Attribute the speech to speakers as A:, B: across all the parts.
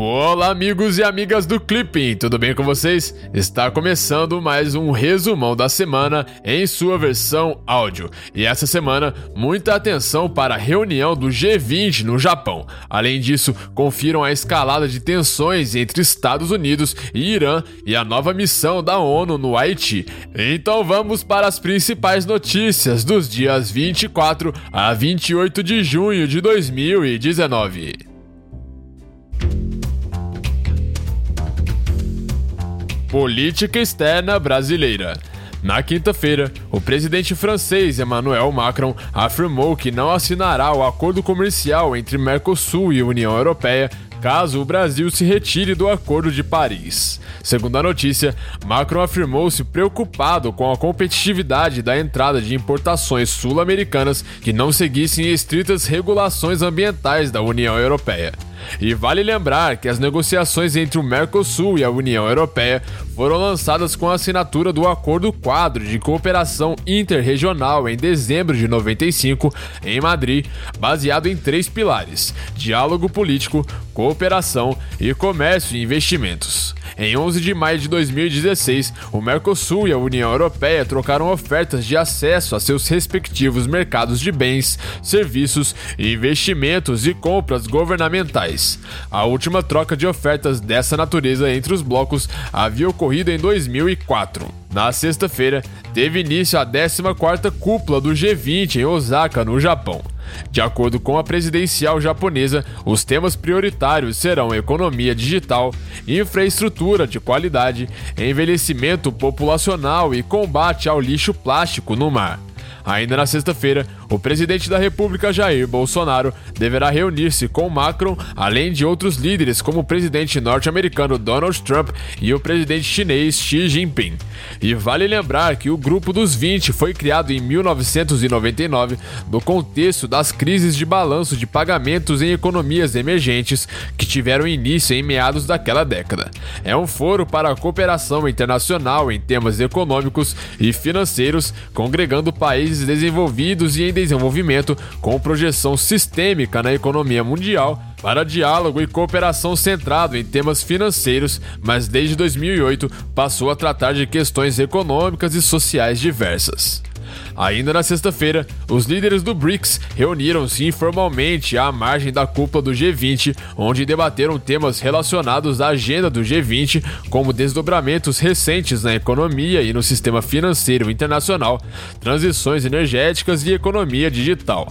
A: Olá, amigos e amigas do Clipping, tudo bem com vocês? Está começando mais um resumão da semana em sua versão áudio. E essa semana, muita atenção para a reunião do G20 no Japão. Além disso, confiram a escalada de tensões entre Estados Unidos e Irã e a nova missão da ONU no Haiti. Então vamos para as principais notícias dos dias 24 a 28 de junho de 2019. Política externa brasileira. Na quinta-feira, o presidente francês Emmanuel Macron afirmou que não assinará o acordo comercial entre Mercosul e União Europeia caso o Brasil se retire do Acordo de Paris. Segundo a notícia, Macron afirmou-se preocupado com a competitividade da entrada de importações sul-americanas que não seguissem estritas regulações ambientais da União Europeia. E vale lembrar que as negociações entre o Mercosul e a União Europeia foram lançadas com a assinatura do Acordo Quadro de Cooperação Interregional em dezembro de 95, em Madrid, baseado em três pilares: diálogo político, cooperação e comércio e investimentos. Em 11 de maio de 2016, o Mercosul e a União Europeia trocaram ofertas de acesso a seus respectivos mercados de bens, serviços, investimentos e compras governamentais. A última troca de ofertas dessa natureza entre os blocos havia ocorrido em 2004. Na sexta-feira, teve início a 14ª cúpula do G20 em Osaka, no Japão. De acordo com a presidencial japonesa, os temas prioritários serão economia digital, infraestrutura de qualidade, envelhecimento populacional e combate ao lixo plástico no mar. Ainda na sexta-feira, o presidente da República Jair Bolsonaro deverá reunir-se com Macron, além de outros líderes como o presidente norte-americano Donald Trump e o presidente chinês Xi Jinping. E vale lembrar que o Grupo dos 20 foi criado em 1999 no contexto das crises de balanço de pagamentos em economias emergentes que tiveram início em meados daquela década. É um foro para a cooperação internacional em temas econômicos e financeiros, congregando países desenvolvidos e em desenvolvimento com projeção sistêmica na economia mundial para diálogo e cooperação centrado em temas financeiros, mas desde 2008 passou a tratar de questões econômicas e sociais diversas. Ainda na sexta-feira, os líderes do BRICS reuniram-se informalmente à margem da cúpula do G20, onde debateram temas relacionados à agenda do G20, como desdobramentos recentes na economia e no sistema financeiro internacional, transições energéticas e economia digital.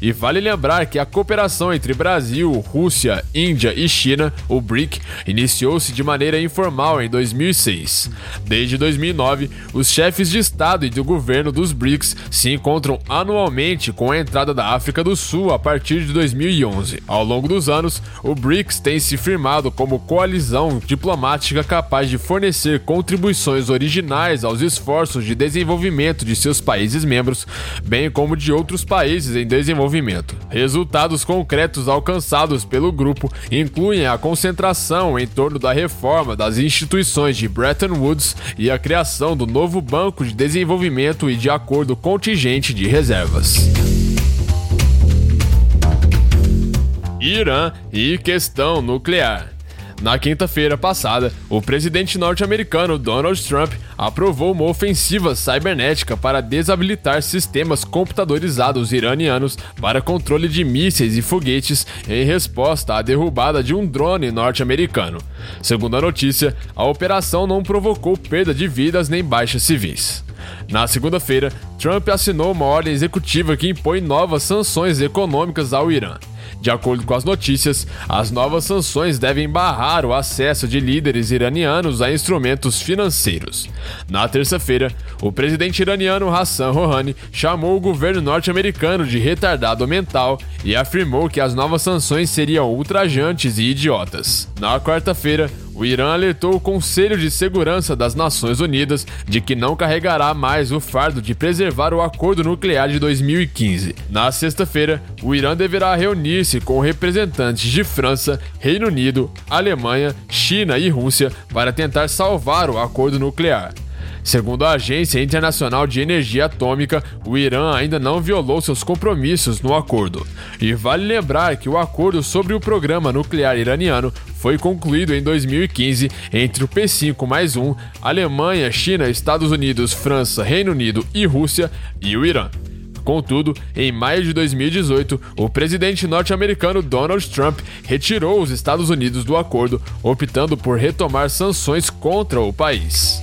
A: E vale lembrar que a cooperação entre Brasil, Rússia, Índia e China, o BRIC, iniciou-se de maneira informal em 2006. Desde 2009, os chefes de Estado e do governo dos BRICS se encontram anualmente com a entrada da África do Sul a partir de 2011. Ao longo dos anos, o BRICS tem se firmado como coalizão diplomática capaz de fornecer contribuições originais aos esforços de desenvolvimento de seus países membros, bem como de outros países em desenvolvimento desenvolvimento. Resultados concretos alcançados pelo grupo incluem a concentração em torno da reforma das instituições de Bretton Woods e a criação do novo Banco de Desenvolvimento e de Acordo Contingente de Reservas. Irã e questão nuclear. Na quinta-feira passada, o presidente norte-americano Donald Trump aprovou uma ofensiva cibernética para desabilitar sistemas computadorizados iranianos para controle de mísseis e foguetes em resposta à derrubada de um drone norte-americano. Segundo a notícia, a operação não provocou perda de vidas nem baixas civis. Na segunda-feira, Trump assinou uma ordem executiva que impõe novas sanções econômicas ao Irã. De acordo com as notícias, as novas sanções devem barrar o acesso de líderes iranianos a instrumentos financeiros. Na terça-feira, o presidente iraniano Hassan Rouhani chamou o governo norte-americano de retardado mental e afirmou que as novas sanções seriam ultrajantes e idiotas. Na quarta-feira, o Irã alertou o Conselho de Segurança das Nações Unidas de que não carregará mais o fardo de preservar o acordo nuclear de 2015. Na sexta-feira, o Irã deverá reunir-se com representantes de França, Reino Unido, Alemanha, China e Rússia para tentar salvar o acordo nuclear. Segundo a Agência Internacional de Energia Atômica, o Irã ainda não violou seus compromissos no acordo. E vale lembrar que o acordo sobre o programa nuclear iraniano foi concluído em 2015 entre o P5 mais um, Alemanha, China, Estados Unidos, França, Reino Unido e Rússia e o Irã. Contudo, em maio de 2018, o presidente norte-americano Donald Trump retirou os Estados Unidos do acordo, optando por retomar sanções contra o país.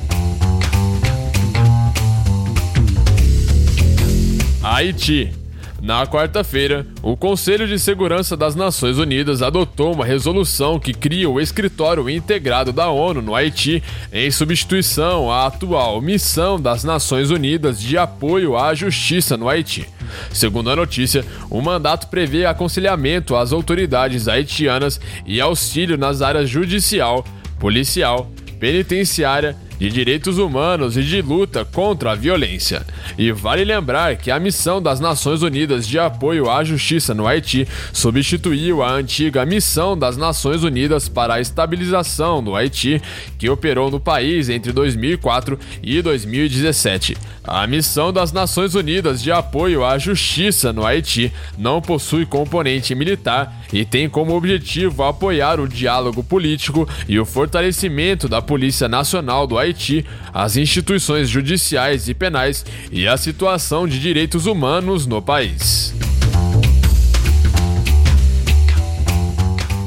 A: Haiti na quarta-feira, o Conselho de Segurança das Nações Unidas adotou uma resolução que cria o Escritório Integrado da ONU no Haiti em substituição à atual Missão das Nações Unidas de Apoio à Justiça no Haiti. Segundo a notícia, o mandato prevê aconselhamento às autoridades haitianas e auxílio nas áreas judicial, policial, penitenciária de direitos humanos e de luta contra a violência. E vale lembrar que a missão das Nações Unidas de apoio à justiça no Haiti substituiu a antiga missão das Nações Unidas para a estabilização do Haiti, que operou no país entre 2004 e 2017. A missão das Nações Unidas de apoio à justiça no Haiti não possui componente militar e tem como objetivo apoiar o diálogo político e o fortalecimento da Polícia Nacional do Haiti, as instituições judiciais e penais e a situação de direitos humanos no país.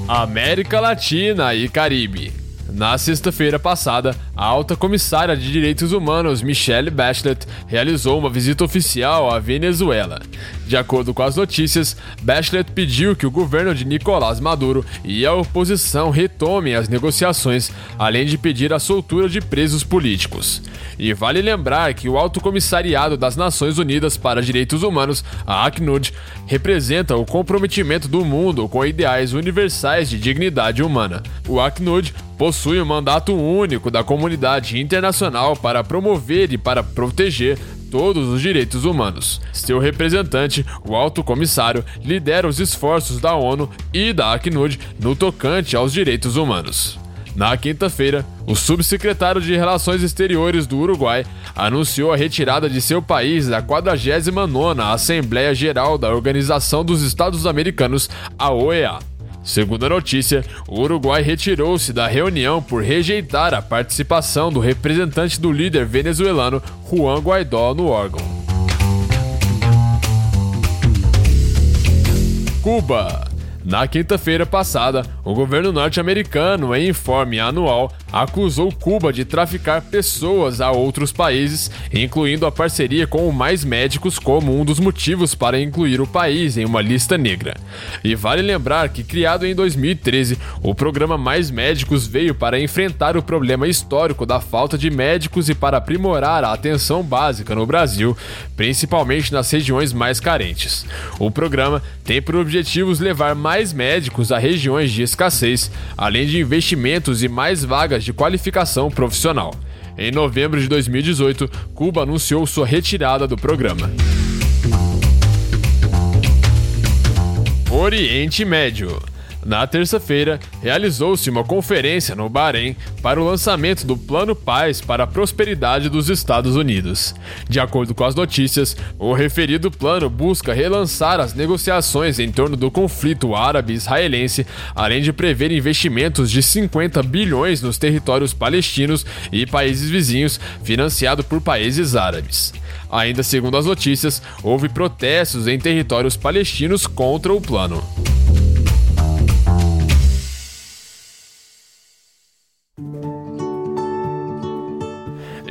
A: América Latina e Caribe. Na sexta-feira passada, a alta comissária de direitos humanos Michelle Bachelet realizou uma visita oficial à Venezuela. De acordo com as notícias, Bachelet pediu que o governo de Nicolás Maduro e a oposição retomem as negociações, além de pedir a soltura de presos políticos. E vale lembrar que o Alto Comissariado das Nações Unidas para Direitos Humanos, a ACNUD, representa o comprometimento do mundo com ideais universais de dignidade humana. O ACNUD possui um mandato único da comunidade internacional para promover e para proteger todos os direitos humanos. Seu representante, o Alto Comissário, lidera os esforços da ONU e da Acnud no tocante aos direitos humanos. Na quinta-feira, o subsecretário de Relações Exteriores do Uruguai anunciou a retirada de seu país da 49ª Assembleia Geral da Organização dos Estados Americanos, a OEA. Segundo a notícia, o Uruguai retirou-se da reunião por rejeitar a participação do representante do líder venezuelano Juan Guaidó no órgão. Cuba na quinta-feira passada, o governo norte-americano, em informe anual, acusou Cuba de traficar pessoas a outros países, incluindo a parceria com o Mais Médicos como um dos motivos para incluir o país em uma lista negra. E vale lembrar que, criado em 2013, o programa Mais Médicos veio para enfrentar o problema histórico da falta de médicos e para aprimorar a atenção básica no Brasil, principalmente nas regiões mais carentes. O programa tem por objetivos levar mais médicos a regiões de escassez, além de investimentos e mais vagas de qualificação profissional. Em novembro de 2018, Cuba anunciou sua retirada do programa. Oriente Médio na terça-feira, realizou-se uma conferência no Bahrein para o lançamento do Plano Paz para a Prosperidade dos Estados Unidos. De acordo com as notícias, o referido plano busca relançar as negociações em torno do conflito árabe-israelense, além de prever investimentos de 50 bilhões nos territórios palestinos e países vizinhos, financiado por países árabes. Ainda segundo as notícias, houve protestos em territórios palestinos contra o plano.